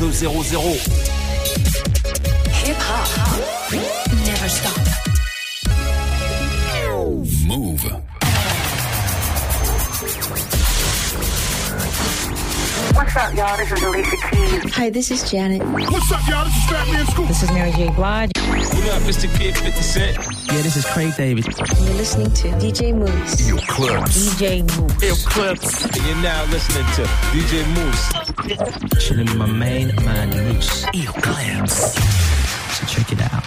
4200. Hip hop never stop. Move. What's up, y'all? This is Alicia Keys. Hi, this is Janet. What's up, y'all? This is Fat Man Scoop. This is Mary J. Blige. What up, Mr. Kid 50 Cent? Yeah, this is Craig David. You're listening to DJ Moose. You clips. DJ Moose. Ill Clips. And you're now listening to DJ Moose. Chilling with my main man, Moose. You clips. So check it out.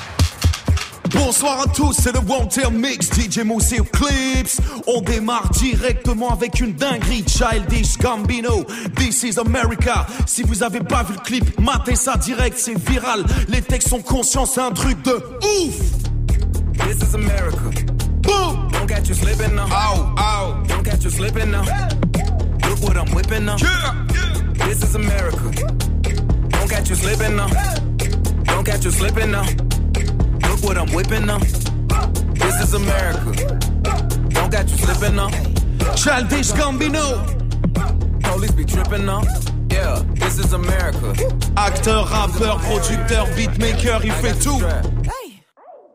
Bonsoir à tous, c'est le Wanter Mix, DJ Mousse et Clips. On démarre directement avec une dinguerie, Childish Gambino. This is America. Si vous avez pas vu le clip, matez ça direct, c'est viral. Les textes sont conscients, c'est un truc de ouf. This is America. Boom! Don't catch you slipping now. Ow, ow. Don't catch you slipping now. Look what I'm whipping now. Yeah, yeah. This is America. Don't catch you slipping now. Don't catch you slipping now. Look what I'm whipping now. This is America. Don't catch you slipping now. Childish Gambino. Police be tripping now. Yeah, this is America. Acteur, rappeur, producteur, beatmaker, il fait tout.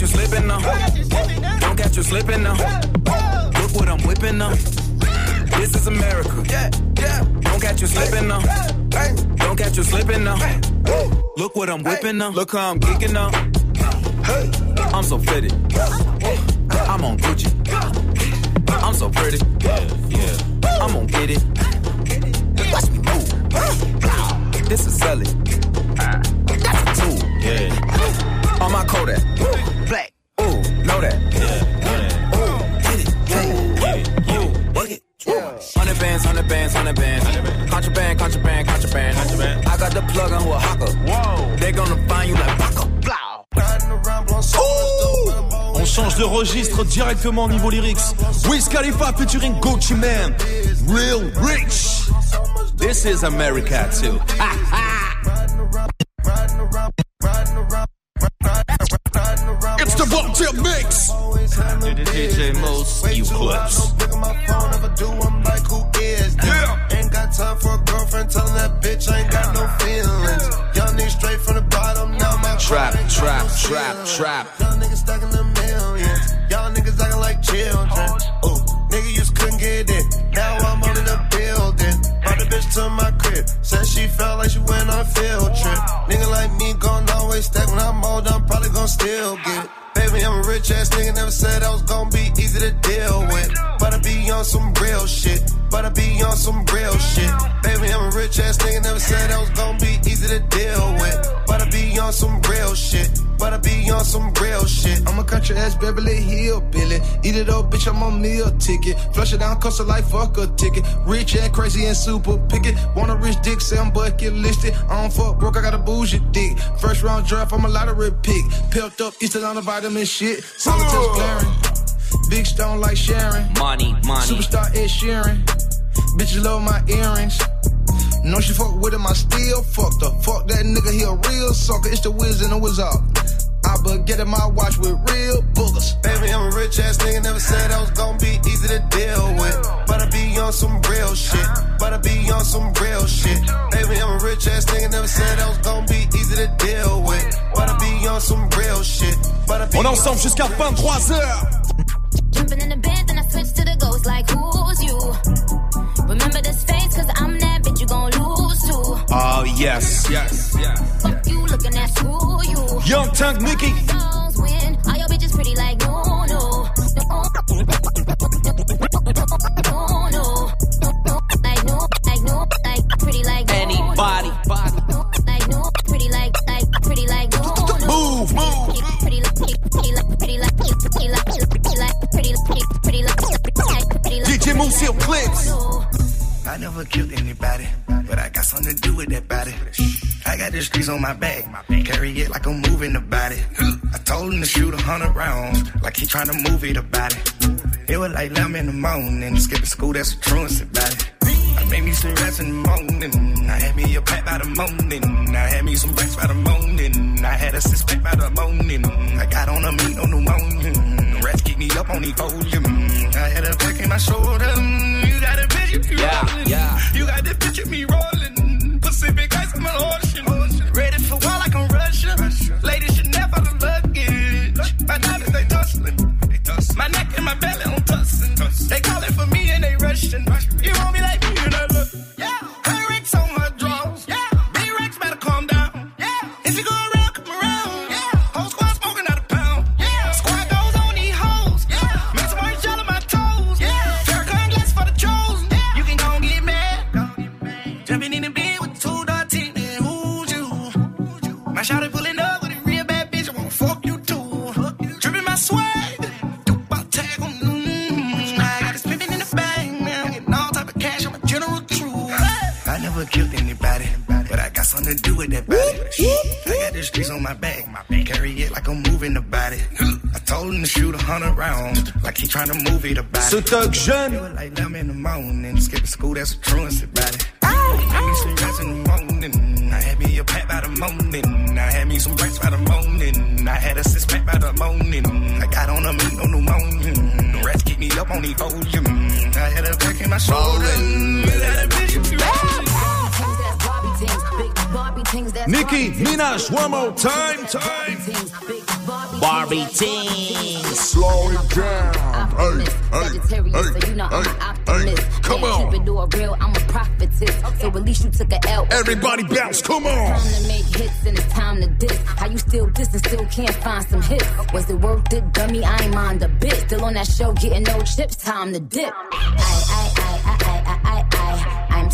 Catch you slipping now. Don't catch you slipping now. Look what I'm whipping now. This is America. Yeah, yeah. Don't catch you slipping now. Don't catch you slipping now. Look what I'm whipping now. Look how I'm geeking now. I'm so fitted. I'm on Gucci. I'm so pretty. Yeah, yeah. I'm gonna get it. Watch me move. This is selling. That's a tool. Yeah, On my Kodak. Change de registre directement au niveau lyrics. Wiz Khalifa featuring Gucci Man. Real rich. This is America too. Baby, I'm a rich ass nigga, never said I was gonna be easy to deal with. But I be on some real shit. But I be on some real shit. I'm a country ass Beverly Hill Billy. Eat it up, bitch, I'm on meal ticket. Flush it down, cost a life, fuck a ticket. Rich and crazy and super picket. Want a rich dick, say I'm bucket listed. I don't fuck broke, I got a bougie dick. First round draft, I'm a lottery pick. Pelt up, Eastern on the vitamin shit. Solitaires glaring. Big stone like Sharon. Money, money. Superstar Ed Sheeran. Bitches love my earrings. No, she fuck with him, I still fucked her. Fuck that nigga, he a real sucker. It's the whiz and the whiz up. I but get in my watch with real boogers. Baby, I'm a rich ass nigga, never said I was gonna be easy to deal with. But I be on some real shit. But I be on some real shit. Baby, I'm a rich ass nigga, never said I was gonna be easy to deal with. But I be on some real shit. But I be On est ensemble jusqu'à 23h. Jumping in the bed, then I switch to the ghost like who's you? Remember this face, cause I'm that bitch you gon' lose to. Oh yes, yes. Fuck you looking at screw you. Young Tank Nicky. Songs win, all your bitches pretty like no, no. No, no. Like no, like no, like pretty like no, Anybody. Like no, pretty like, like pretty like no, no. Move, move. Pretty like, pretty like, pretty like, pretty like, pretty like, pretty like, pretty like, pretty like, pretty like. DJ Mouss got something to do with that body. I got the streets on my back, carry it like I'm moving about it. I told him to shoot a hundred rounds, like he trying to move it about it. It was like 11 in the morning, skipping school, that's a truancy about it. I made me some rats in the morning. I had me a pack by the morning. I had me some rest by the morning. I had a six pack by the morning. I got on a meat on the morning. Rats keep me up on the volume. I had a back in my shoulder. You got a Yeah, rolling. yeah. Trying to move it about Ce it. thug jeune, It was like 11 in the morning, skipping school, that's a truancy about it. Had me some rest in the morning. I had me a pack by the morning. I had me some breaks by the morning. I had a six pack by the morning. I got on a meat on the morning. The rats keep me up on the volume. I had a back in my shoulder. Had a bitch you Nicki Minaj, one more time, time. Barbie Tingz. Slow it down. Hey, hey, Sagittarius, so you know I'm an optimist. come on. Keep it all real, I'm a prophetess. So at least you took a L. Everybody bounce, come on. Time to make hits and it's time to diss. How you still diss and still can't find some hits? Was it worth it, dummy? I ain't mind a bit. Still on that show, getting no chips. Time to dip. I, I, I,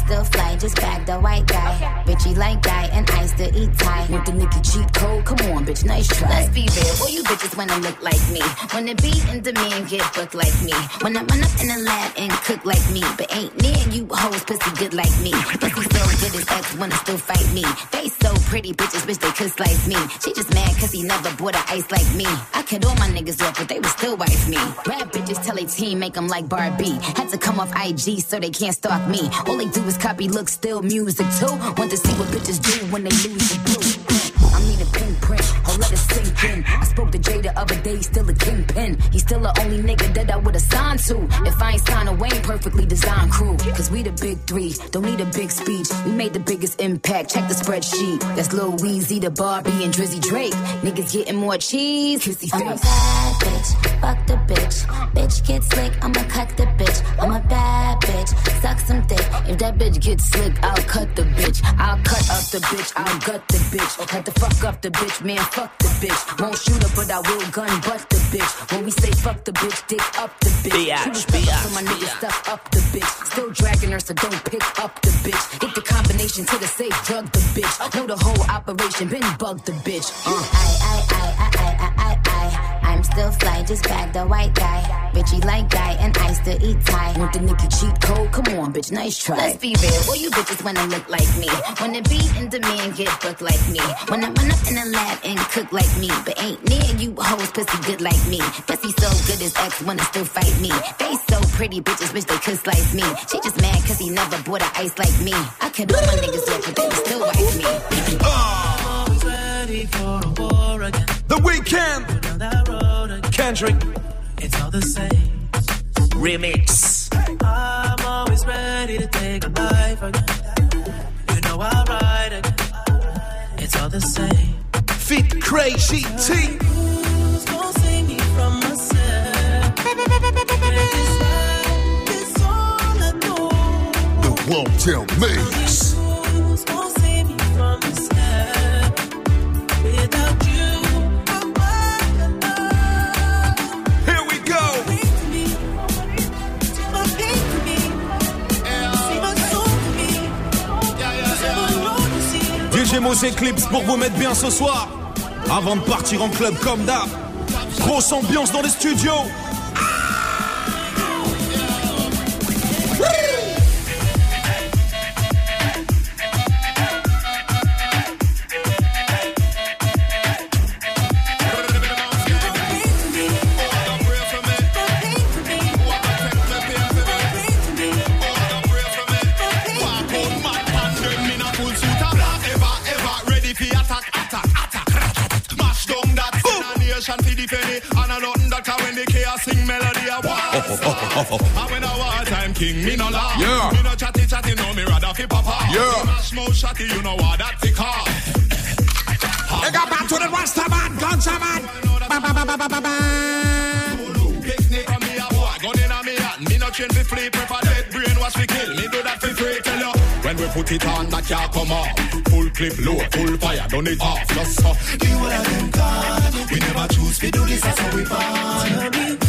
still fly, just bag the white guy. Bitchy like guy, and I still eat Thai. Want the Nicki cheat code? Come on, bitch, nice try. Let's be real, all you bitches wanna look like me. Wanna be in demand, get booked like me. Wanna run up in the lab and cook like me. But ain't near you hoes pussy good like me. Pussy so good his ex wanna still fight me. They so pretty, bitches wish they could slice me. She just mad cause he never bought a ice like me. I cut all my niggas off, but they would still wife me. Rap bitches tell a team make them like Barbie. Had to come off IG so they can't stalk me. All they do is copy look, still music too. Want to see what bitches do when they lose the blue. I mean a pinprint, oh let it sink in. I spoke to Jay the other day, he's still a kingpin. He's still the only nigga that I would've signed to. If I ain't signed a Wayne perfectly designed crew. Cause we the big three, don't need a big speech. We made the biggest impact, check the spreadsheet. That's Lil Weezy, the Barbie, and Drizzy Drake. Niggas getting more cheese, kissy I'm a bad bitch, fuck the bitch. Bitch get slick, I'ma cut the bitch. I'm a bad bitch, suck some dick. If that bitch gets slick, I'll cut the bitch. I'll cut up the bitch, I'll gut the bitch. Cut the fuck up the bitch, man, fuck the bitch. Won't shoot her, but I will gun bust the bitch. When we say fuck the bitch, dick up the bitch. Biatch, Shoot a step up so my biatch, niggas biatch. stuff up the bitch. Still dragging her, so don't pick up the bitch. Get the combination to the safe, drug the bitch. Know the whole operation, been bug the bitch. Uh. I, I, I, I, I, I, I, I. I'm still fly, just bag the white guy. Bitchy like guy, and I still eat Thai. Want the Nicki cheat code? Come on, bitch, nice try. Let's be real, all you bitches wanna look like me. Wanna be in demand, get booked like me. Wanna run up in the lab and cook like me. But ain't near you hoes pussy good like me. Pussy so good his ex wanna still fight me. They so pretty, bitches wish they could slice me. She just mad cause he never bought a ice like me. I could all my niggas off, but It's all the same. Remix. I'm always ready to take a life again. You know I'll ride again. It's all the same. Fit Crazy T. Who's gonna save DJ pour vous mettre bien ce soir. Avant de partir en club comme d'hab. Grosse ambiance dans les studios. King, me no laugh. Yeah. Me no chatty chatty, no me rather fi papa. Yeah. Mash mouth shotty, you know what that fi call. They got back to the Rasta man, ganja man. Ba, ba, ba, ba, ba, ba, ba. Picnic on me a boy, gun in a me hand. Me no train fi flee, prefer dead brain wash fi kill. Me do that fi free, tell you. When we put it on, that can't come off. Full clip, low, full fire, done it off. Just so. The whole of them gone. We never choose fi do this, that's how we born.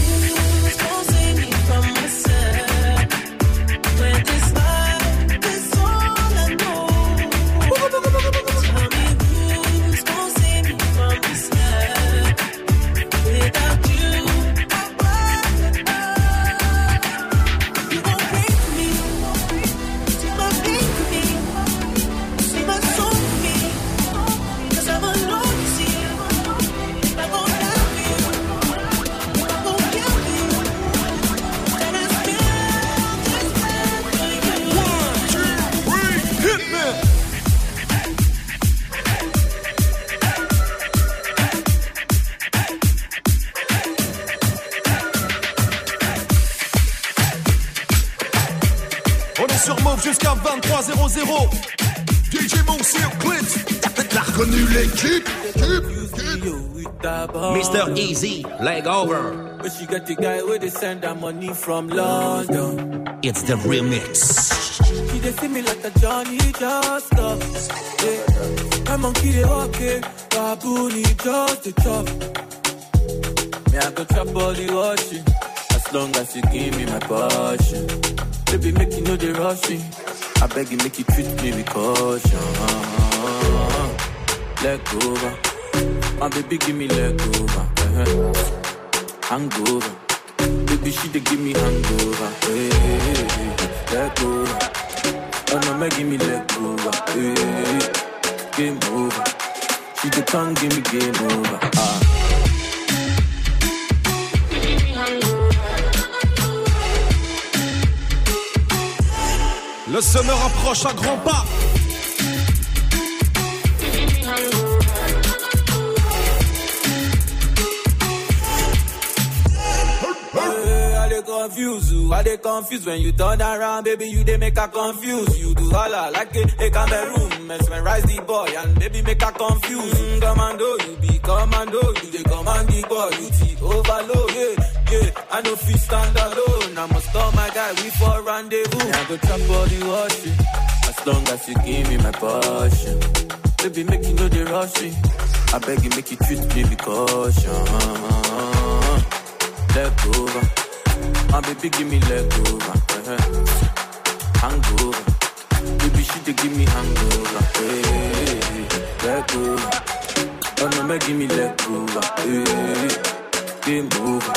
Easy, leg over. But she got the guy where they send her money from London. It's the remix. She they see me like a Johnny just up. Yeah. My monkey they walk it, baboon just the chop. Me I go chop all the washing, as long as you give me my passion. Baby make you know they rush me. I beg you make you treat me with caution. Leg over, my baby give me leg over. Uh-huh. Hangover, baby she dey give me hangover. Hey, hey, hey. Oh no, give me leg over. Hey, game over. She the tongue give me game over. Ah. Le summer approche à grands pas. Confuse you, I dey confuse when you turn around, baby. You dey make her confuse. You do holla like a, a Cameroon, mesmerize the boy and baby make her confuse. Mm, commando, you be commando, you dey command the boy, you see overload. Yeah, yeah, I know fit stand alone. I must call my guy, we for rendezvous. I go chop all the washing, as long as you give me my passion. Baby, make you know they rush me. I beg you, make you treat me with caution leg over. My baby give me leg over. Uh-huh. Hangover. Baby she dey give me hangover. Hey, leg over. Oh no, make give me leg over. Hey, game over.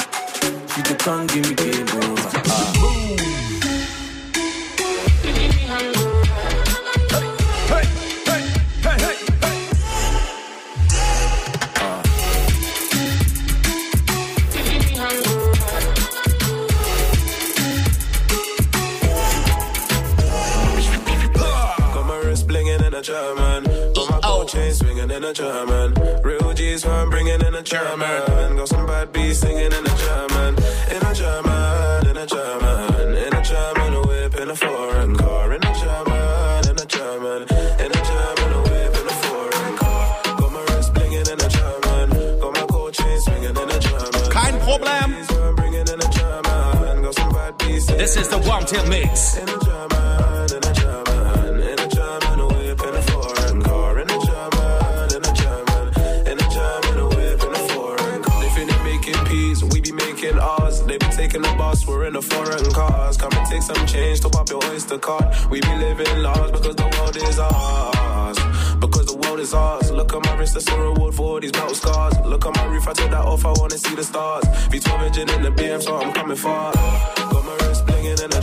She dey come give me game over. Ah. A German. Got my gold chain swinging in a German. Real G's who I'm bringing in a German. Got some bad beats singing in a German. In a German, in a German. In a German, whip in a foreign car. In a German, in a German. In a German, a whip in a foreign car. Got my wrist blinging in a German. Got my gold chain swinging in a German. Kein Problem. G's who I'm bringing in a German. Got some bad beats singing This is the Warm Tail Mix. in a German, taking the bus, we're in a foreign cars. Come and take some change, to pop your oyster card. We be living large because the world is ours. Because the world is ours. Look at my wrist, that's a reward for all these battle scars. Look at my roof, I took that off, I wanna see the stars. V12 engine in the BM, so I'm coming far. Got my wrist blinging in a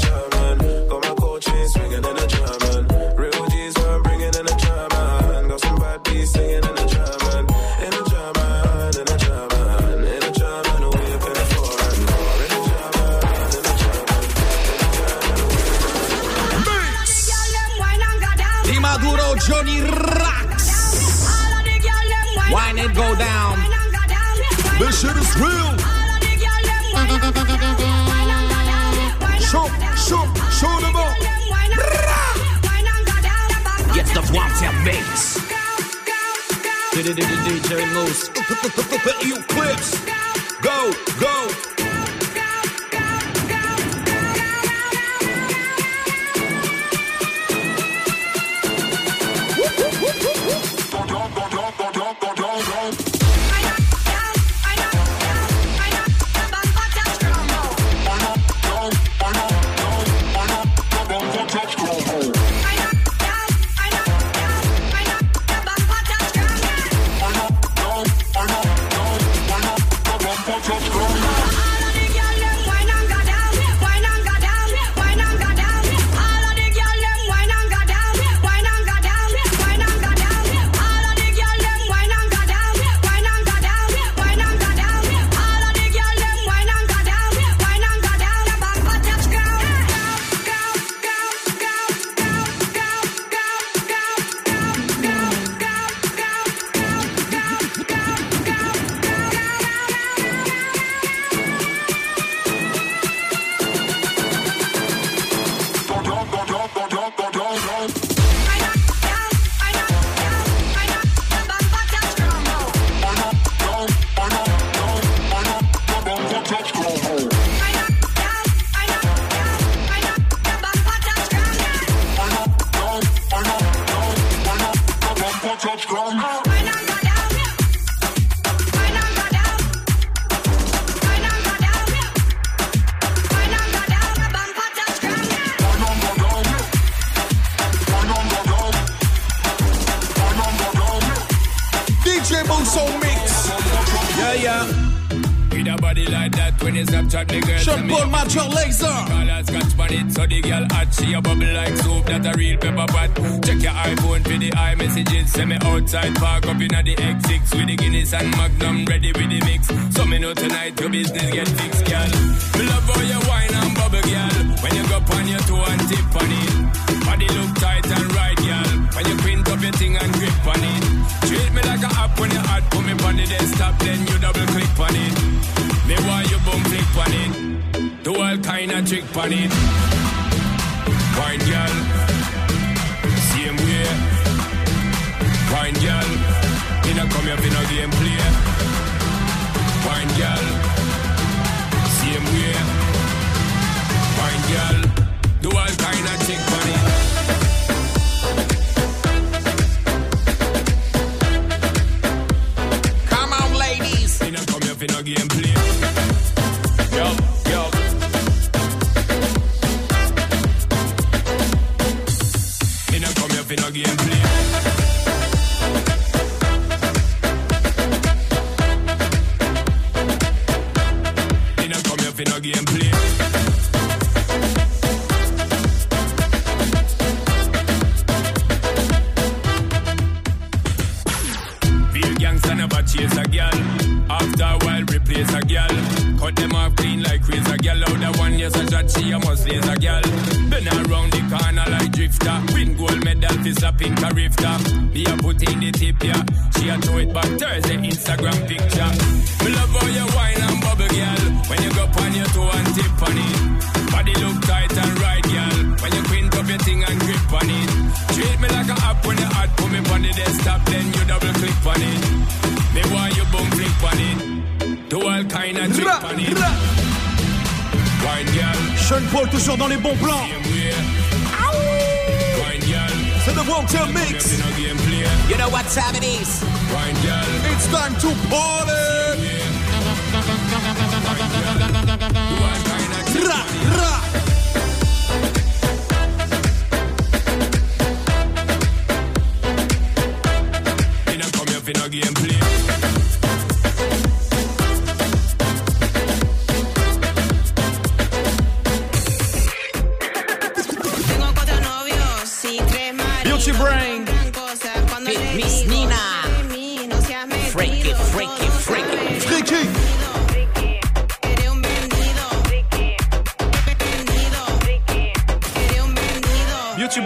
DJ Mouss. You clips.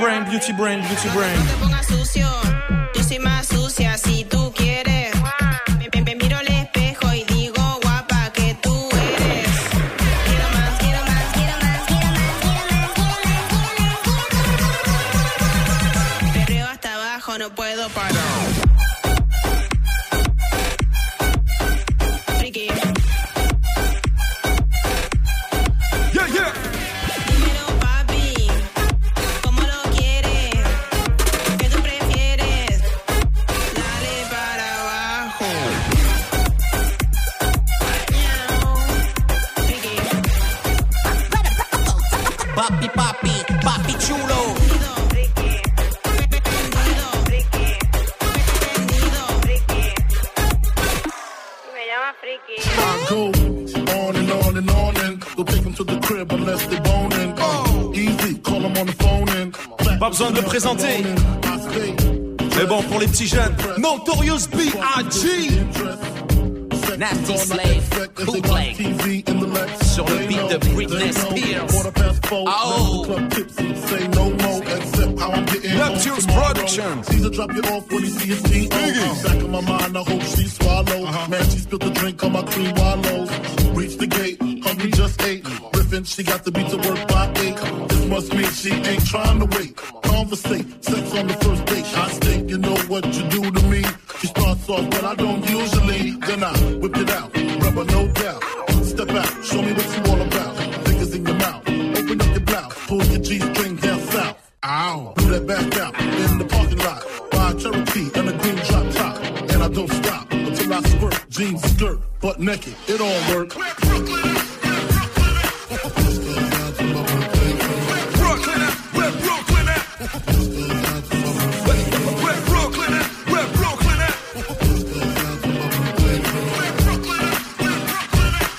Brain, Beauty Brain, Beauty Brain. Mais bon, pour les petits jeunes, Notorious B.I.G. Nasty Slave,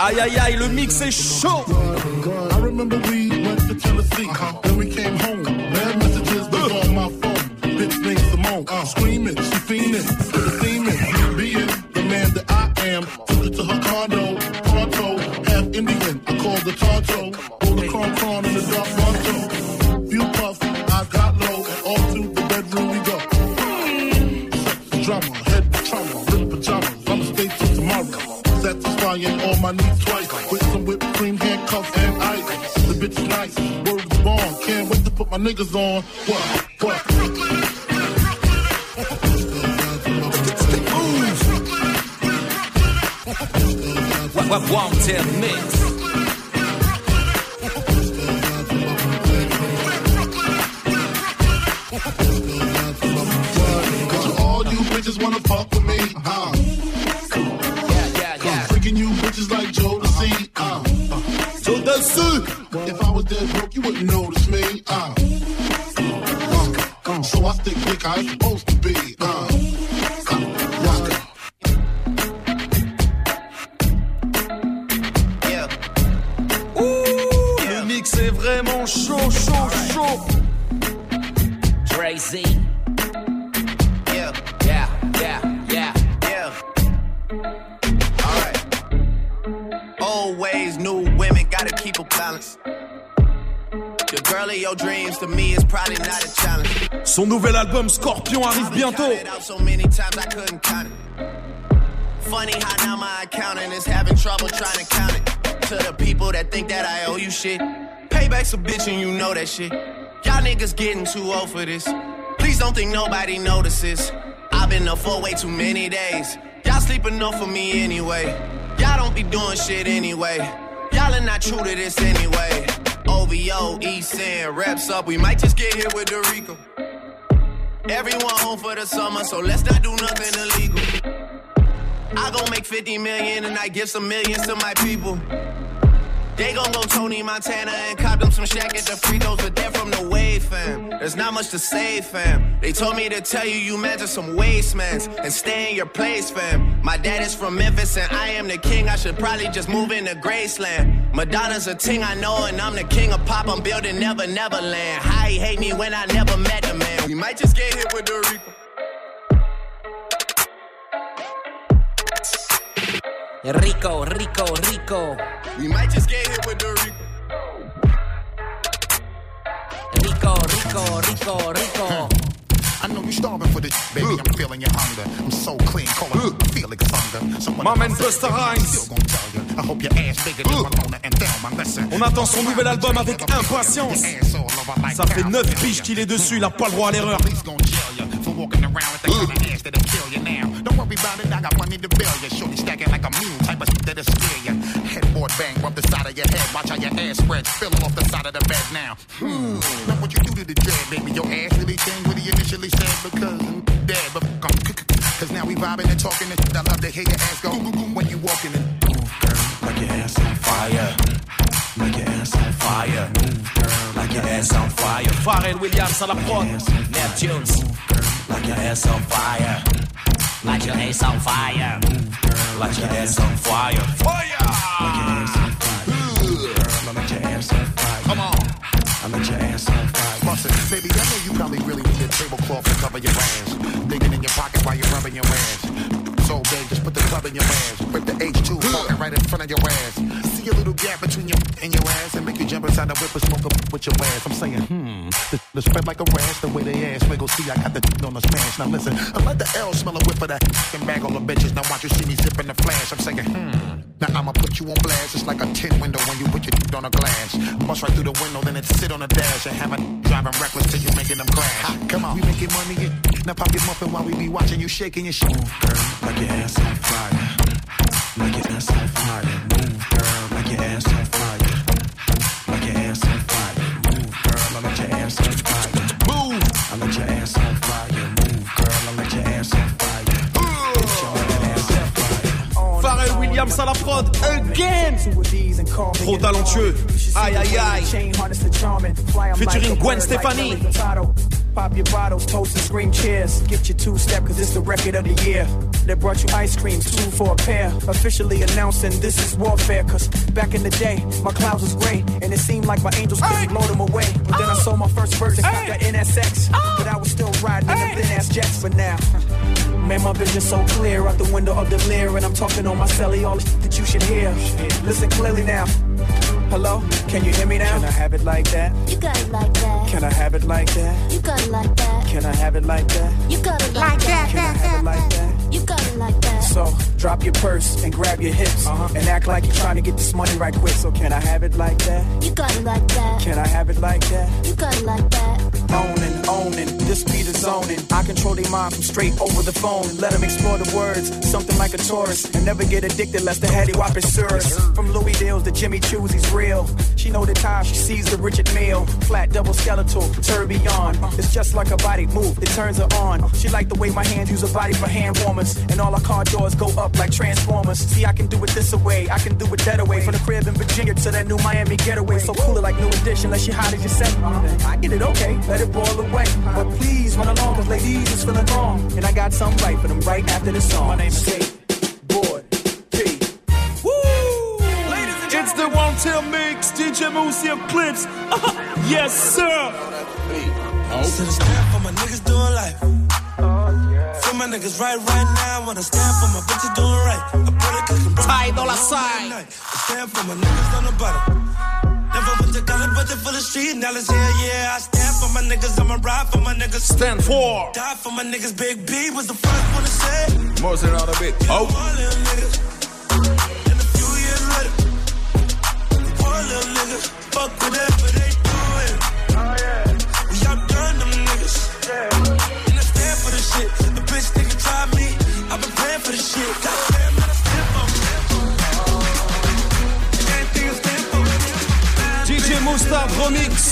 Aïe aïe aïe, le mix est chaud. Son nouvel album Scorpion arrive bientôt. So many times I couldn't count it. Funny how now my accountant is having trouble trying to count it. To the people that think that I owe you shit. Payback's a bitch and you know that shit. Y'all niggas getting too old for this. Please don't think nobody notices. I've been up for way too many days. Y'all sleep enough for me anyway. Y'all don't be doing shit anyway. Y'all are not true to this anyway. OVO, East End, reps up. We might just get hit with the Rico. Everyone home for the summer, so let's not do nothing illegal. I gon' make 50 million and I give some millions to my people. They gon' go Tony Montana and cop them some shack at the free throws, but they're from the wave, fam. There's not much to say, fam. They told me to tell you you meant to some wastemans and stay in your place, fam. My dad is from Memphis and I am the king. I should probably just move into Graceland. Madonna's a ting I know and I'm the king of pop. I'm building Never Neverland. How he hate me when I never met the man. We might just get hit with the Rico. Rico, Rico, Rico. We might just get hit with the Rico. Rico, Rico. I know you starving for this, baby. I'm feeling your hunger. I'm so clean, calling. Someone My man. I hope your ass bigger than Ramona and Thelma. Listen. On attend son nouvel album avec impatience. Ça fait 9 piges qu'il est dessus, il a pas le droit à l'erreur. For walking around with the kind of ass that'll kill you now. Don't worry about it, I got money to bill you. Shorty stacking like a mule, type of shit that'll scare you. Headboard bang, rub the side of your head. Watch how your ass spreads, spilling off the side of the bed now. Hmm. Now what you do to the dread, baby? Your ass really changed what he initially said because I'm dead, but fuck 'em. Cause now we vibing and talking and shit. I love to hear your ass go when you walking and. Ooh, girl, like your ass on fire. Like your ass on fire. Like your ass on fire. Pharrell Williams à la prod. Neptunes. Like your ass on fire. Like your ass on fire. Like your ass on fire. Fire! Like your ass on fire. Girl, I your ass on fire. Come on. I like your ass on fire. Bust it. Baby, I know you probably really need a tablecloth to cover your ass. Digging in your pocket while you're rubbing your ass. Just put the club in your ass. Rip the H2, parking right in front of your ass. See a little gap between your and your ass and make you jump inside the whip and smoke up with your ass. I'm saying, hmm, the, the spread like a rash, the way they ass wiggle. See, I got the on the smash. Now listen, I let the L smell a whip of that and bag all the bitches. Now watch you see me zipping the flash. I'm saying, hmm. Now I'ma put you on blast. It's like a tin window when you put your on a glass. Bust right through the window, then it sit on the dash and have a driving reckless till you're making them crash. Ha, come on, we making money. Now pop your muffin while we be watching you shaking your shit. Girl, Like your ass on fire. Like your ass on fire. Move, Williams à la prod. Again. Trop talentueux. Aïe aïe aïe. Featuring Gwen Stefani. Pop your bottles, toast and scream cheers. Get your two step, cause it's the record of the year. They brought you ice creams, two for a pair. Officially announcing this is warfare, cause back in the day, my clouds was gray, and it seemed like my angels couldn't blow them away. But then I saw my first verse and got the NSX. But I was still riding in the thin ass jets, but now. Man, my vision's so clear out the window of the Lear, and I'm talking on my celly, all the shit that you should hear. Listen clearly now. Hello, can you hear me now? Can I have it like that? You got it like that. Can I have it like that? You got it like that. Can I have it like that? You got it like that. Can I have it like that? You got it like that. So drop your purse and grab your hips and act like you're trying to get this money right quick. So can I have it like that? You got it like that. Can I have it like that? You got it like that. Owning, owning, this beat is zoning. I control their mind from straight over the phone. Let them explore the words, something like a tourist. And never get addicted lest the heady whop is. From Louis Dale's to Jimmy Choo's, he's real. She know the time she sees the Richard Mille. Flat double skeletal, tourbillon. It's just like a body move, it turns her on. She like the way my hands use her body for hand warmers. And all our car doors go up like transformers. See, I can do it this away, I can do it that away. From the crib in Virginia to that new Miami getaway. So cool it like new edition, unless she hot as you say. I get it okay, let it boil away. But please run along, cause ladies is feeling wrong. And I got something right for them right after this song. My name is Kate. Boy, P. It's the one tail mix. DJ Mouss here clips. yes, sir. So to stand for my niggas doing life. Oh, for my niggas right right now. Wanna stand for my bitches doing right. I put it cooking. Ty Dolla Sign. I stand for my niggas on the bottom. Never put the color, but it for the street. Now let's hear, yeah. I stand for my niggas. I'ma ride for my niggas. Stand for. Die for my niggas. Big B was the first one to say. More than a bit. Oh. Poor little niggas. And a few years later, poor little niggas. Fuck whatever they doing. We outdone them niggas. And I stand for the shit. The bitch nigga try me. I've been praying for the shit. Goddamn, man, I stand for Anything I stand for. DJ Mustard Remix.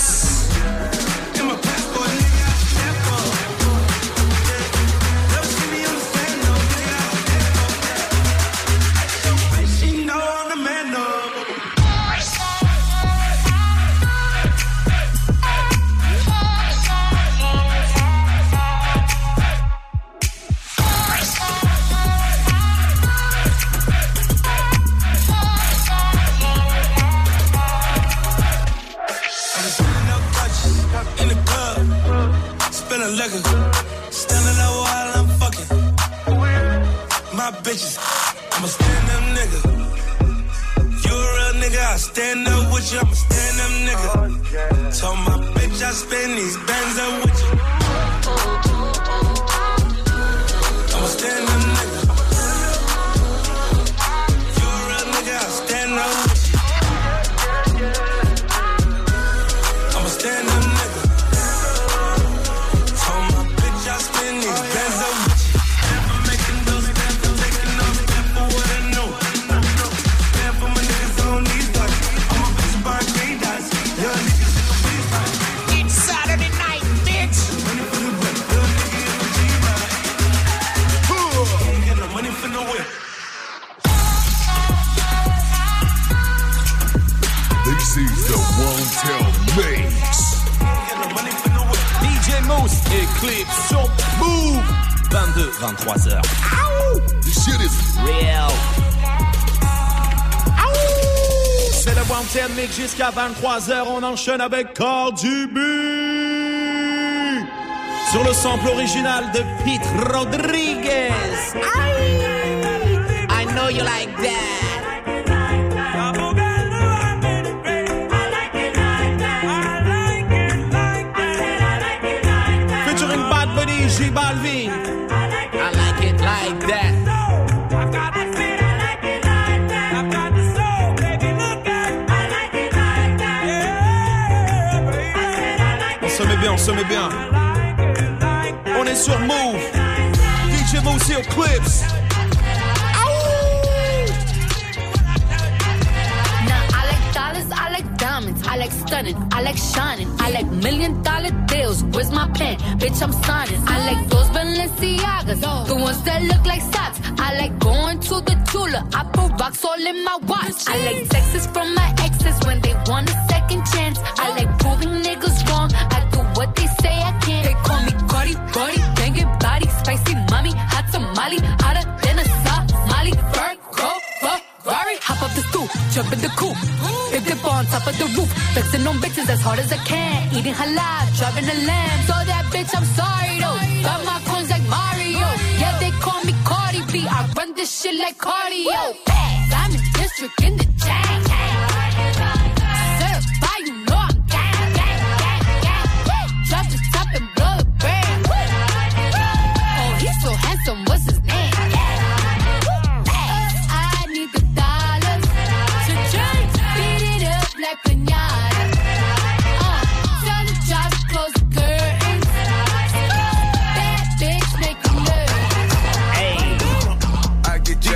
Wanted Mix jusqu'à 23h. On enchaîne avec Cardi B. Sur le sample original de Pete Rodriguez. I know you like that. On se met bien, on est sur Mouv'. DJ Move sur Clips. I like dollars, I like diamonds, I like stunning, I like shining, I like million dollar deals. Where's my pen? Bitch, I'm signing. I like those Balenciagas, the ones that look like socks. I like going to the Tula. I put rocks all in my watch. I like texts from my exes when they want a second chance. I like proving niggas what they say I can't. They call me Cardi, Cardi, banging body, spicy mommy, hot tamale, hotter than a Somali. Virgo, Ferrari, hop up the stoop, jump in the coupe. Big dip on top of the roof, flexing on bitches as hard as I can. Eating halal, driving a lamb. So that bitch, I'm sorry though. Got my coins like Mario. Yeah, they call me Cardi B. I run this shit like cardio. Diamond district in the chain.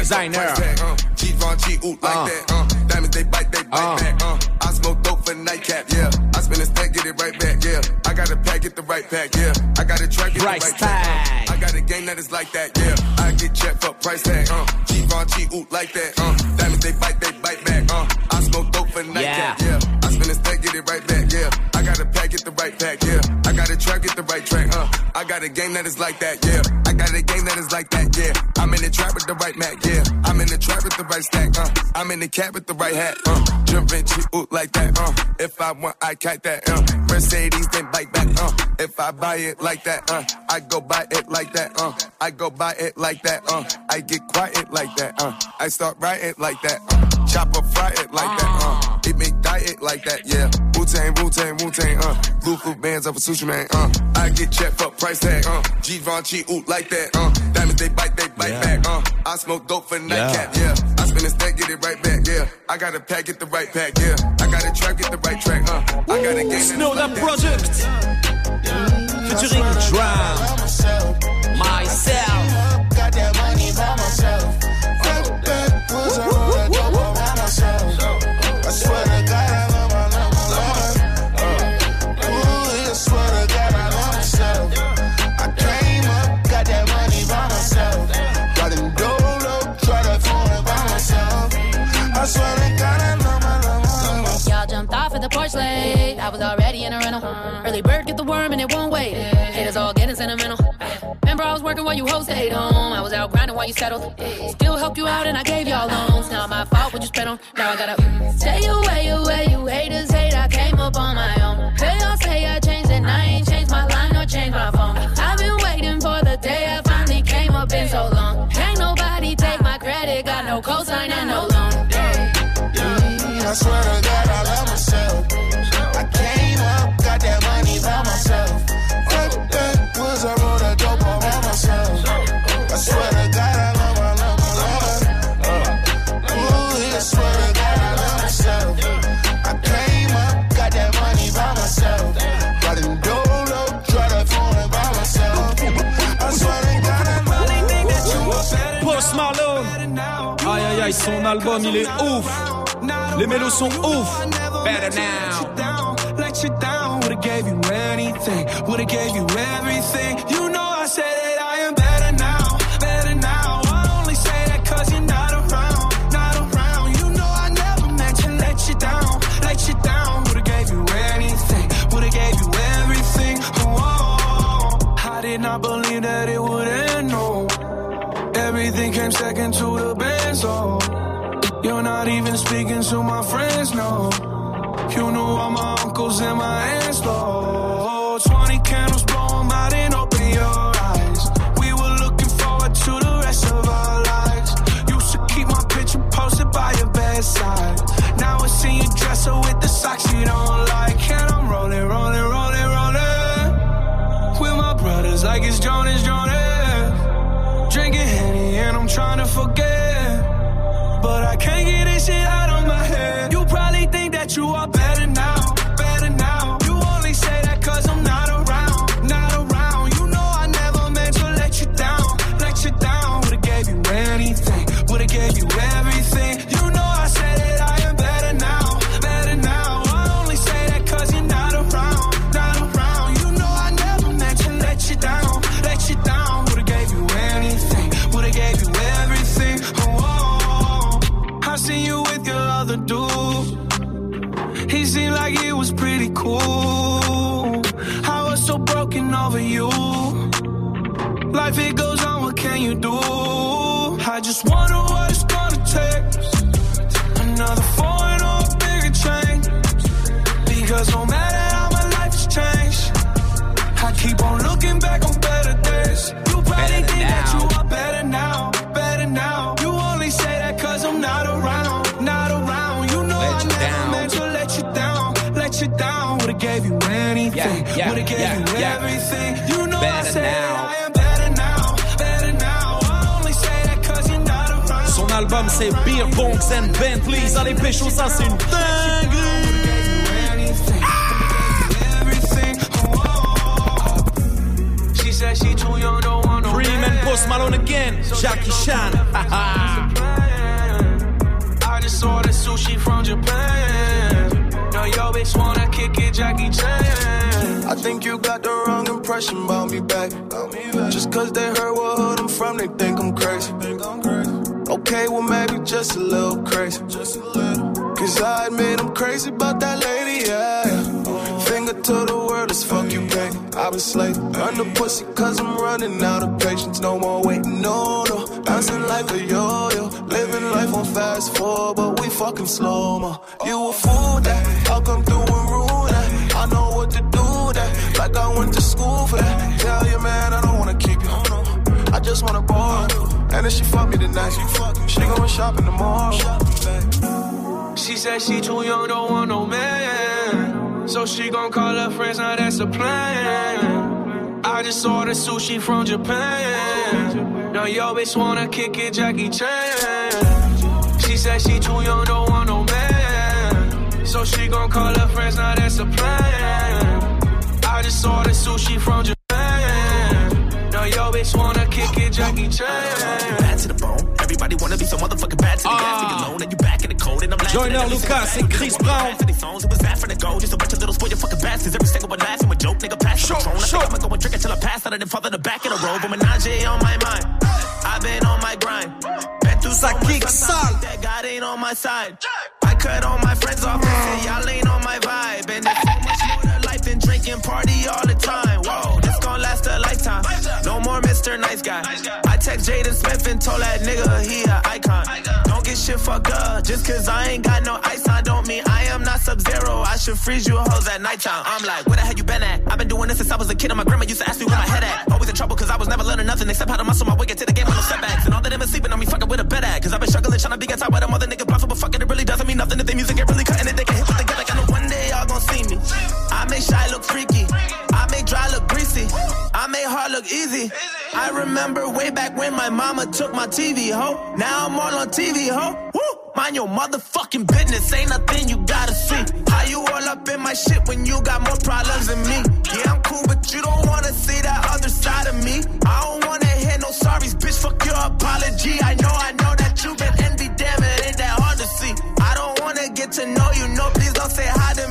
Designer. Back, uh, Givenchy, ooh, like Uh. that, uh. Diamonds, they bite, they bite Uh. back, uh. I smoke dope for nightcap, yeah. I spin a stack, get it right back, yeah. I got a pack, get the right pack, yeah. I got a track, get Price the right track. Uh. I got a game that is like that, yeah. I get checked for price tag, uh. Givenchy, ooh, like that, uh. Diamonds, they bite, they bite back, uh. I smoke dope for nightcap, yeah. I spin a stack, get it right back, yeah. I got a pack, get the right pack, yeah. Got a get the right track, uh. I got a game that is like that, yeah. I got a game that is like that, yeah. I'm in the trap with the right Mac, yeah. I'm in the trap with the right stack, uh. I'm in the cab with the right hat, uh. Jumping, ooh, like that, uh. If I want, I kite that, uh. Mercedes, then bike back, uh. If I buy it like that, uh. I go buy it like that, uh. I go buy it like that, uh. I get quiet like that, uh. I start writing like that, uh. Chopper fry it like that, uh. It like that, yeah. Wu Tang, Wu Tang, Wu Tang, uh. Blue food bands up a sushi man, uh. I get checked for price tag, uh. Givenchy, ooh, like that, uh. Diamonds, they bite, they bite back, uh. I smoke dope for nightcap, yeah. I spin a stack, get it right back, yeah. I got a pack, get the right pack, yeah. I got a track, get the right track, uh. I got a game. Snow Tha Product. Featuring Drum. Myself. In a rental. Early bird get the worm and it won't wait. Haters all getting sentimental. Remember I was working while you hoes stayed home. I was out grinding while you settled. Still helped you out and I gave y'all loans. Not my fault what you spent on. Now I gotta stay away, away. You haters hate. I came up on my own. They all say I changed and I ain't changed my line or changed my phone. I've been waiting for the day I finally came up in so long. Can't nobody take my credit. Got no cosign and no loan. I swear to God, I love myself. Son album, il est ouf. Les mélos sont ouf. Better now. Let you down, would've gave you anything, would've gave you everything. You know I said it, I am better now, better now. I only say that cause you're not around, not around. You know I never meant to let you down, let you down. Would've gave you anything, would've gave you everything. Oh, I did not believe that it would end, no. Everything came second to the band, so. Not even speaking to my friends, no. You knew all my uncles and my aunts, though. 20 candles, blow 'em out and open your eyes. We were looking forward to the rest of our lives. Used to keep my picture posted by your bedside. Now I see you dresser with the socks you don't like. And I'm rolling, rolling, rolling, rolling. With my brothers like it's Jonas, Jonas. Drinking Henny and I'm trying to forget. But I can't get been slave. Run the pussy cause I'm running out of patience. No more waiting, no, no. Bouncing like a yo-yo. Living life on fast forward, but we fucking slow mo. You a fool that. I'll come through and ruin that. I know what to do that. Like I went to school for that. Tell you, man, I don't wanna keep you. I just wanna borrow. And then she fuck me tonight. She going shopping tomorrow. She said she too young, don't want no man. So she gon' call her friends, now that's the plan. I just ordered sushi from Japan. Now yo bitch wanna kick it, Jackie Chan. She said she too young, don't want no man. So she gon' call her friends, now that's the plan. I just ordered sushi from Japan. Now yo bitch wanna kick it, Jackie Chan. Bad to the bone. Everybody wanna be so motherfucking bad to the uh, gas. Leave alone and you back in the cold and I'm laughing. Joyner at every Lucas and. Chris Brown. these songs, It was that for the gold. Just a bunch of little spoiled fucking bastards. Every single one laughing with joke. Nigga pass the Patron. I think I'ma go and drink until I pass out and then fall in the back of the road. But menage on my mind. I've been on my grind. Been through so much that God ain't on my side. I cut all my friends off and say y'all ain't on my vibe. And there's so much more to life than drinking party all the time. Whoa, this gon' last a lifetime. No more Mr. Nice Guy. I text Jaden Smith and told that nigga he a icon. Get shit fucked up. Just cause I ain't got no ice on don't mean I am not sub zero. I should freeze you hoes at nighttime. I'm like, where the hell you been at? I've been doing this since I was a kid and my grandma used to ask me where my head at. Always in trouble cause I was never learning nothing except how to muscle my way get to the game with no setbacks. And all that them is sleeping on me fucking with a bed at. Cause I've been struggling trying to be on top of them other niggas bluffing, but it really doesn't mean nothing if they music get really cutting it. They can hit what they get I know one day y'all gon' see me. I make shy look freaky. I make dry look greasy. I made hard look easy. I remember way back when my mama took my TV, ho. Now I'm all on TV, ho. Woo! Mind your motherfucking business, ain't nothing you gotta see. How you all up in my shit when you got more problems than me? Yeah, I'm cool, but you don't wanna see that other side of me. I don't wanna hear no sorries, bitch. Fuck your apology. I know, I know that you've been envy, damn it, ain't that hard to see. I don't wanna get to know you, no, please don't say hi to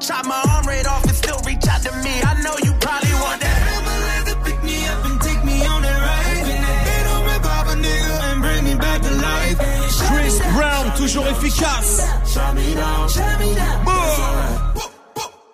chop my arm right off and still reach out to me. I know you probably want that. pick me up and take me on that ride. They don't rip off a nigga and bring me back to life. Chris Brown, toujours efficace. Shut me down, shut me down.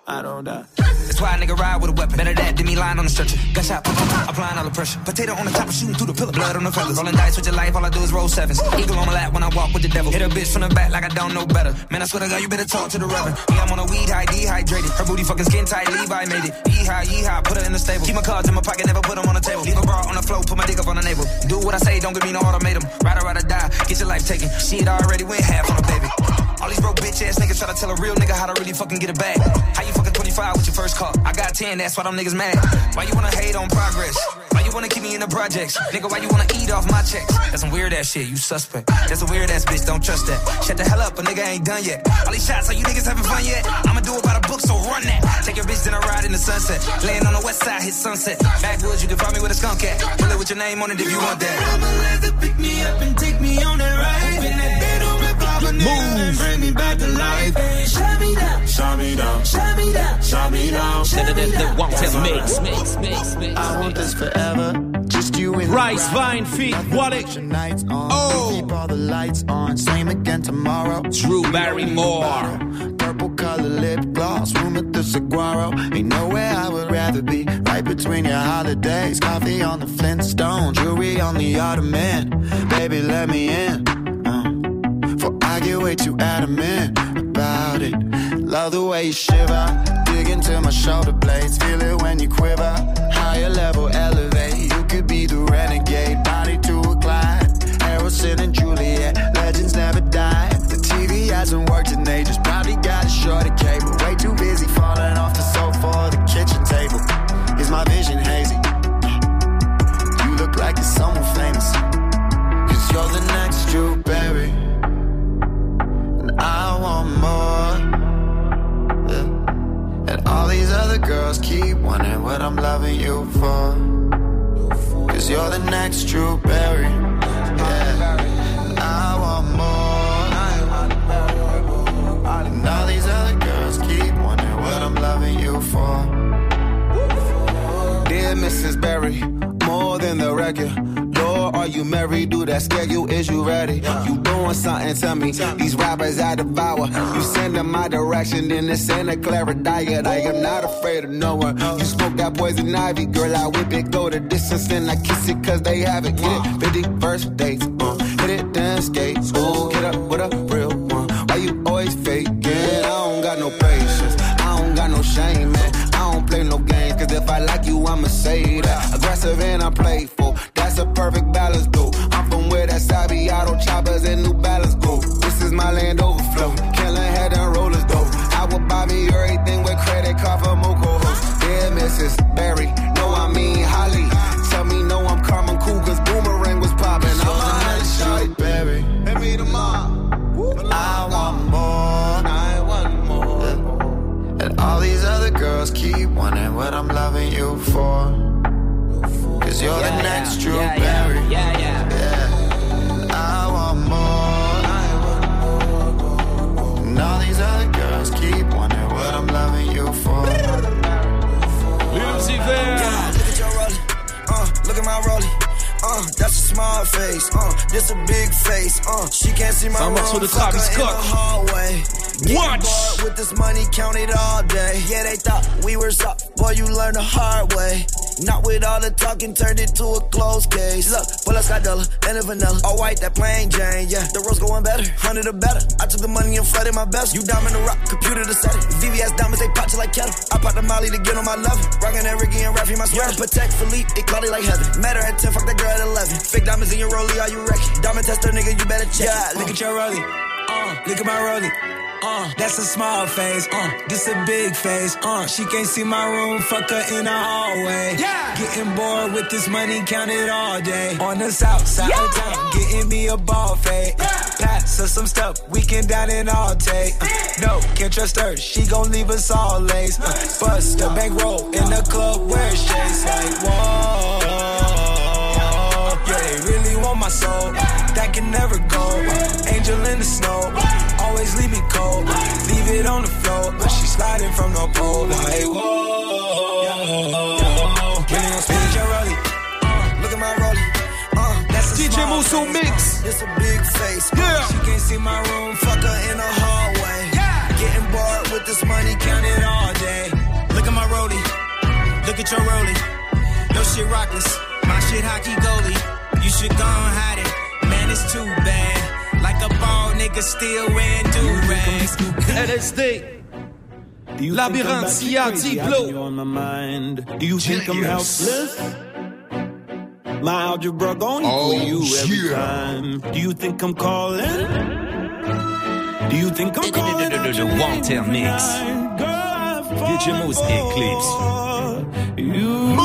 I don't die. That's why a nigga ride with a weapon. Better that than me lying on the stretcher. Gunshot, applying all the pressure. Potato on the top, shooting through the pillar. Blood on the feathers. Rolling dice with your life, all I do is roll sevens. Eagle on my lap when I walk with the devil. Hit a bitch from the back like I don't know better. Man, I swear to God, you better talk to the reverend. Yeah, I'm on a weed high, dehydrated. Her booty fucking skin tight, Levi made it. Yeehaw, yeehaw, put her in the stable. Keep my cards in my pocket, never put them on the table. Leave a bra on the floor, put my dick up on the navel. Do what I say, don't give me no ultimatum. Ride or ride or die, get your life taken. Shit already went half on a baby. All these broke bitch ass niggas try to tell a real nigga how to really fucking get it back. How you fucking 25 with your first car? I got 10, that's why them niggas mad. Why you wanna hate on progress? Why you wanna keep me in the projects? Nigga, why you wanna eat off my checks? That's some weird ass shit, you suspect. That's a weird ass bitch, don't trust that. Shut the hell up, a nigga ain't done yet. All these shots, are you niggas having fun yet? I'ma do it by the book, so run that. Take your bitch, then I ride in the sunset. Laying on the west side, hit sunset. Backwoods, you can find me with a skunk at. Pull it with your name on it if you want that. I'ma let pick me up and take me on that ride. Been that bed on my papa nigga and bring me back to life. Hey, shut me down, Shut me down. shut me down, Shut me down. shut me down. mix, mix, mix, mix. I want this forever. Just you and Rice, the Vine, feet, Wallet. Nights on. Oh. Keep all the lights on. Same again tomorrow. Drew Barrymore. Purple color lip gloss. Room at the Saguaro. Ain't nowhere I would rather be. Right between your holidays. Coffee on the Flintstone. Jewelry on the Ottoman. Baby, let me in. Get way too adamant about it. Love the way you shiver. Dig into my shoulder blades. Feel it when you quiver. Higher level elevate. You could be the renegade. Body to a glide. Harrison and Juliet. Legends never die. The TV hasn't worked in ages. Probably got a shorter cable. Way too busy what I'm loving you for. Cause you're the next Drew Barry. Yeah. I want more. And all these other girls keep wondering what I'm loving you for. Dear Mrs. Berry, more than the record. Lord, are you married? Do that scare you? Is you ready? You doing something to me? These rappers I devour. You send them my direction, then it's Santa Clarita Diet. I am not afraid of no one. You smoke that poison ivy, girl. I whip it, go the distance, and I kiss it cause they have it. Get it, 50 first dates. Uh, hit it, then skate. Ooh, get up with a real one. Why you always faking? I don't got no patience. I don't got no shame, man. I don't play no games, cause if I like you, I'ma say that. Aggressive and I'm playful, that's a perfect face. Uh, this a big face. Uh, she can't see my room. to the fuck Travis her in the Scott. hallway. Watch. with this money counted all day. Yeah, they thought we were soft. Boy, you learn the hard way. Not with all the talking, turned it to a closed case. Look, pull up Scotella and a vanilla. All white, that plain Jane, yeah. The rose going better, hundred or better. I took the money and flooded my best. You diamond the rock, computer to set it. VVS diamonds, they pop like kettle. I pop the molly to get on my level. Rockin' that Ricky and Raffy, my sweater. Patek Philippe, it cloudy like heaven. Matter at 10, fuck that girl at 11. Fake diamonds in your rollie, are you wrecking? Diamond tester, nigga, you better check. Yeah, look at your rollie. Uh, look at my rollie. Uh, that's a small face. Uh, this a big face. Uh, she can't see my room. Fuck her in the hallway. Yeah. Getting bored with this money counted all day. On the south side of town, getting me a ball fade. Pass her some stuff. We can down and all take. Uh, no, can't trust her. She gon' leave us all lace. Uh, bust a bankroll in the club where chase like whoa. Yeah, they really want my soul. That can never go angel in the snow. Always leave me cold. Leave it on the floor. But she sliding from the pole. Like, whoa. DJ uh, uh, Musu Mix. Uh, it's a big face. Yeah. She can't see my room. Fuck her in the hallway. Yeah. Getting bored with this money. Count it all day. Look at my Look at your shit rockless. My shit hockey goalie. You should go and hide it. Man, it's too bad like a ball nigga still wearing do-rags. LSD. Labrinth, Sia, Diplo. Do you think I'm helpless? My algebra going oh, for you every yeah. time. Do you think I'm calling? Do you think I'm calling? Wanted mix. DJ Mouss Eclipse. You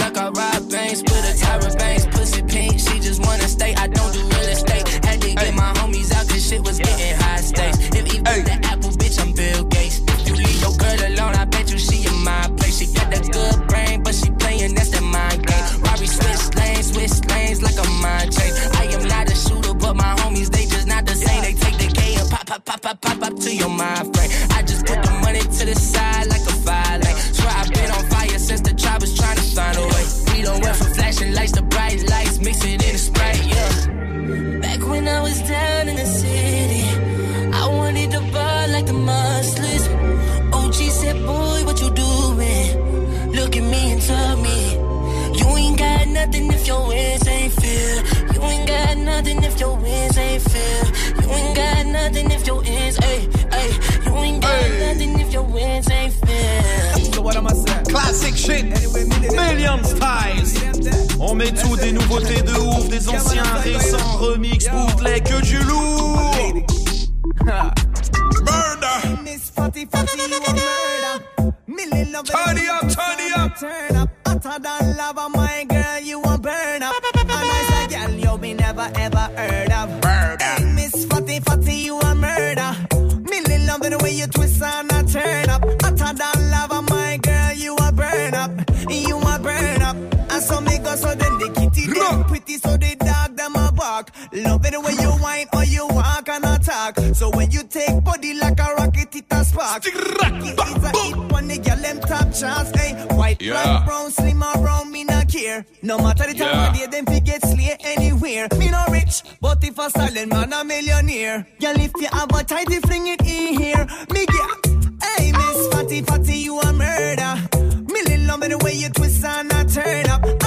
like I rob banks. Put a Tyra Banks, pussy pink. She just wanna stay. I don't do anciens, récents, remix, bootleg, que du loup. Of day, them fi get slay anywhere. Me no rich, but if a silent man a millionaire. Girl, if you have a tighty, fling it in here. Me get, hey, Miss Fatty Fatty, you a murder. Me love the way you twist and a turn up.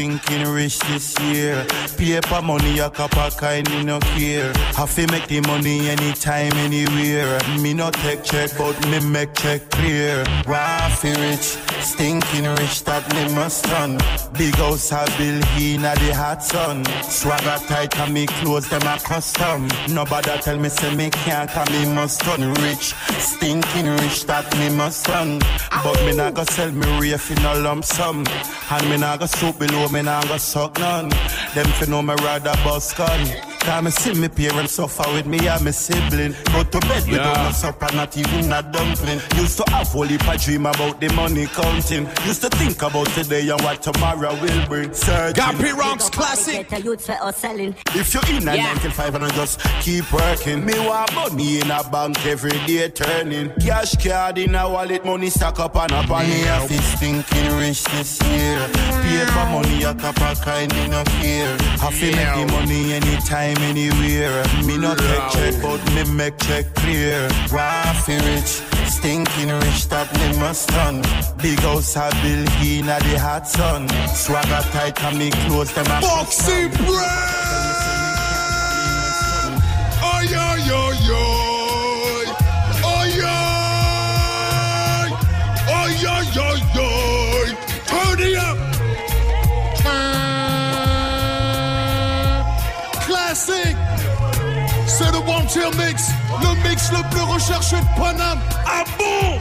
A fi stinking rich this year. Paper money a cup of kind me no care. Have to make the money anytime, anywhere. Me no take check, but me make check clear. Waffy rich, stinking rich that me must run. Big house a bill inna the hot sun. Swagger tight and me clothes them a custom. Nobody tell me say me can't and me must run rich. Stinking rich that me must run. But me not go sell me reef in a lump sum. And me not go soup below, me not go suck none. Them fi know me rather bust gun. Cause me see me parents suffer with me and me sibling. Go to bed without Yeah. no supper, not even a dumpling. Used to have whole heap of dream about the money counting. Used to think about today and what tomorrow will bring. Searching. Gappy Ranks Classic. If you're in a Yeah. 9 till 5 and I just keep working. Me want money in a bank every day turning. Cash card in a wallet, money stack up and up and me a fi stinking rich this year. Paper money a cup of kind me no fear. Have to make the money anytime, anywhere. Me no take check, but me make check clear. Waffy rich, stinking rich that me must run. Big house a bill inna the hot sun. Swagger tight and me clothes them a Boxy Ay, le plus recherché de Paname. Ah bon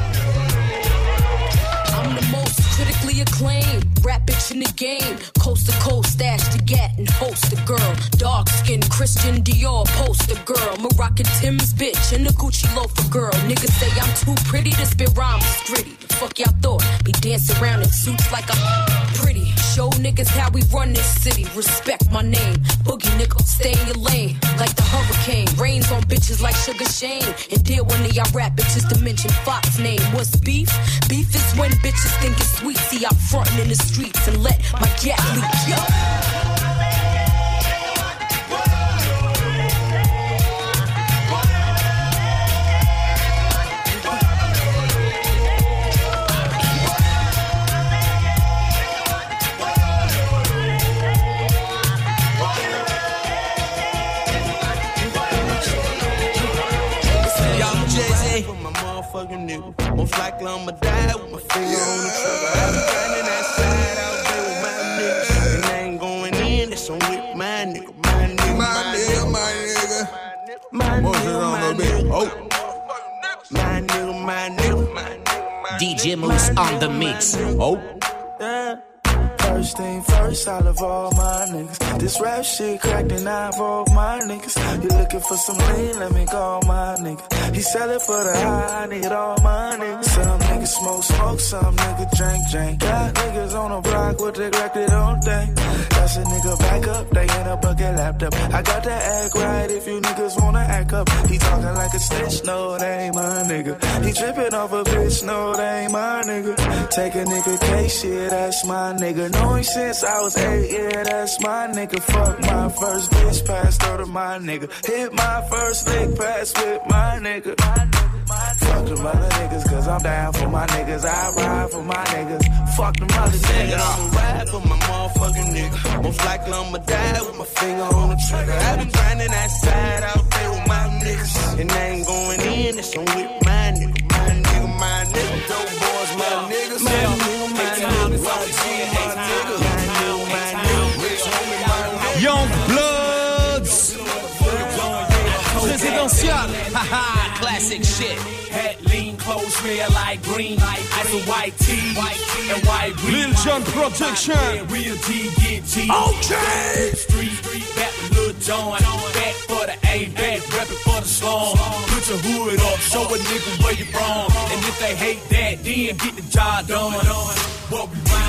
I'm the most critically acclaimed rap bitch in the game. Coast to coast, stash to get and host a girl. Dark skin, Christian Dior, poster girl. Moroccan Tim's bitch and the Gucci loafer girl. Niggas say I'm too pretty to spit rhymes, gritty. The fuck y'all thought? Be dancing around in suits like I'm pretty. Show niggas how we run this city. Respect my name. Boogie nigga, stay in your lane. Like the hurricane. Rains on bitches like Sugar Shane. And deal one of y'all rap bitches to mention Fox name. What's beef? Beef is when bitches think it's sweet. See I'm frontin' in the streets and let my gat leak. Yo. Motherfucking nigga. Most likely I'ma die with my finger on the trigger. I be grinding that side out there with my niggas. And I ain't going in, that's on with my nigga. My nigga, my nigga, my nigga. My nigga, my nigga. my Oh. My nigga, my nigga, my nigga. DJ Mouss on the mix. Oh. Yeah. First thing first, I love all my niggas. This rap shit cracked and I involve my niggas. You looking for some lean? Let me call my nigga. He sell it for the high, I need all my niggas. Some niggas smoke, smoke, some nigga, drink, drink. Got niggas on the block with the Glock, they don't think. That's a nigga back up, they in a bucket laptop. I got to act right if you niggas wanna act up. He talking like a snitch, no, that ain't my nigga. He tripping off a bitch, no, that ain't my nigga. Take a nigga case, shit, that's my nigga. Know him since I was eight, yeah, that's my nigga. Fuck my first bitch, passed her to my nigga. Hit my first lick, pass with my nigga. Fuck them other niggas, cause I'm down for my niggas. I ride for my niggas. Fuck them other Nigga, niggas. I'ma ride for my motherfucking nigga. Most likely I'ma die with my finger on the trigger. I been grinding that side out there with my niggas. And I ain't going in, that's on with my nigga. My nigga, my nigga. Dope boys, my niggas. My nigga, my nigga. YG, my nigga. My nigga, my nigga. Rich homie, my nigga. Young Bloods Présidential Haha, classic. shit. Clothes smell like green, like ice and white tea, and white green. Lil Jon Protection. Real G get G. Okay. Street, street, back with Lil Jon. Back for the A, back reppin' for the slum. Put your hood up, show a nigga where you from. And if they hate that, then get the job done. What we rhyme,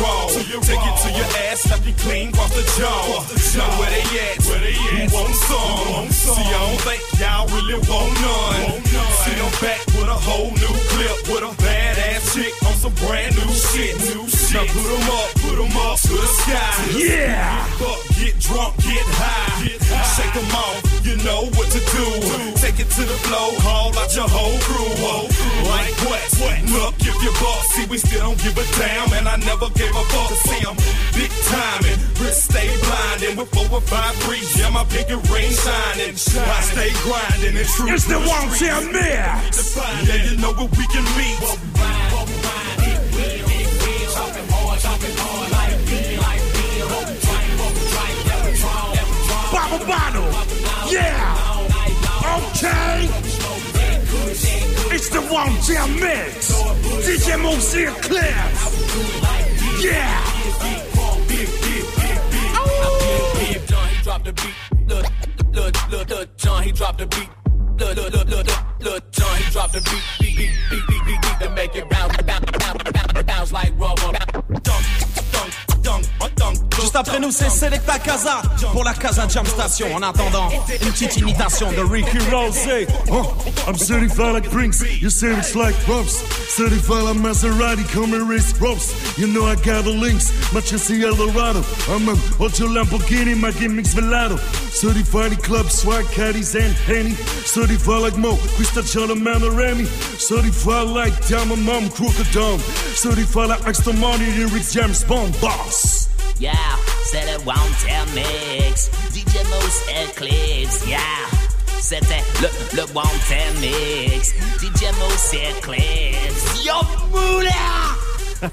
raw. Take it to your ass, slap you clean off the jaw. Now where they at? Where they at? Want some? See, I don't think y'all really want none. See, I'm back with a whole new clip with a badass chick on some brand new shit. Now Yeah. Get up, get drunk, get high. shake them off, you know what to do. Take it to the flow, haul out your whole crew. Like what? what? Look, if you boss, see, we still don't give a damn, and I never gave a fuck. See, I'm big timing, wrist stay blinding with four or five threes. Yeah, my pinky ring shining. I stay grinding and true. It's the one mix. Yeah, you know where we can meet. Bottle. Yeah. Okay. It's the one jam mix. DJ Moosey Clips. Yeah. Big John, he dropped the beat. John, he dropped the beat. Look, look, look, look, look, John, he dropped the beat, beat, beat, beat, beat, beat, beat, to make it bounce, bounce, bounce, bounce, bounce like rubber. Dunk. Juste après nous, c'est Selecta Casa pour la Casa Jam Station. En attendant, une petite imitation de Rick Ross. Oh, I'm certified like Brinks, you say it's like ropes. Certified like Maserati, come and race ropes. You know I got the links, much as the Eldorado. I'm an Ocho Lamborghini, my gimmicks Velato. Certified club, swag caddies and penny. Certified like Mo, Krista Charlemagne Remy. Certified like Diamond Mom, Crooked Dome. Certified like Extra Money, lyrics James Bond, boss. Yeah, c'est le One Tail Mix. DJ Mouss Eclipse, yeah. C'était le, le Tail Mix. DJ Mouss Eclipse. Yo, moula!